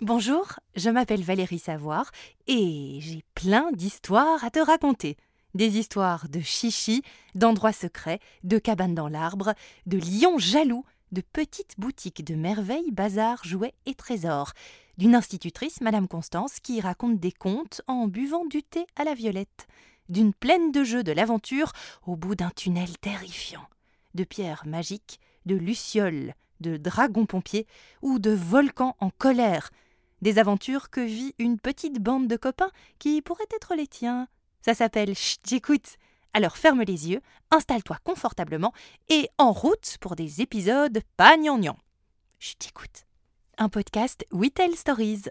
Bonjour, je m'appelle Valérie Savoir et j'ai plein d'histoires à te raconter. Des histoires de chichi, d'endroits secrets, de cabanes dans l'arbre, de lions jaloux, de petites boutiques de merveilles, bazars, jouets et trésors, d'une institutrice, Madame Constance, qui raconte des contes en buvant du thé à la violette, d'une plaine de jeux de l'aventure au bout d'un tunnel terrifiant, de pierres magiques, de lucioles, de dragons pompiers ou de volcans en colère, des aventures que vit une petite bande de copains qui pourraient être les tiens. Ça s'appelle Chut, j'écoute. Alors ferme les yeux, installe-toi confortablement et en route pour des épisodes pas gnangnan. Chut, j'écoute. Un podcast We Tell Stories.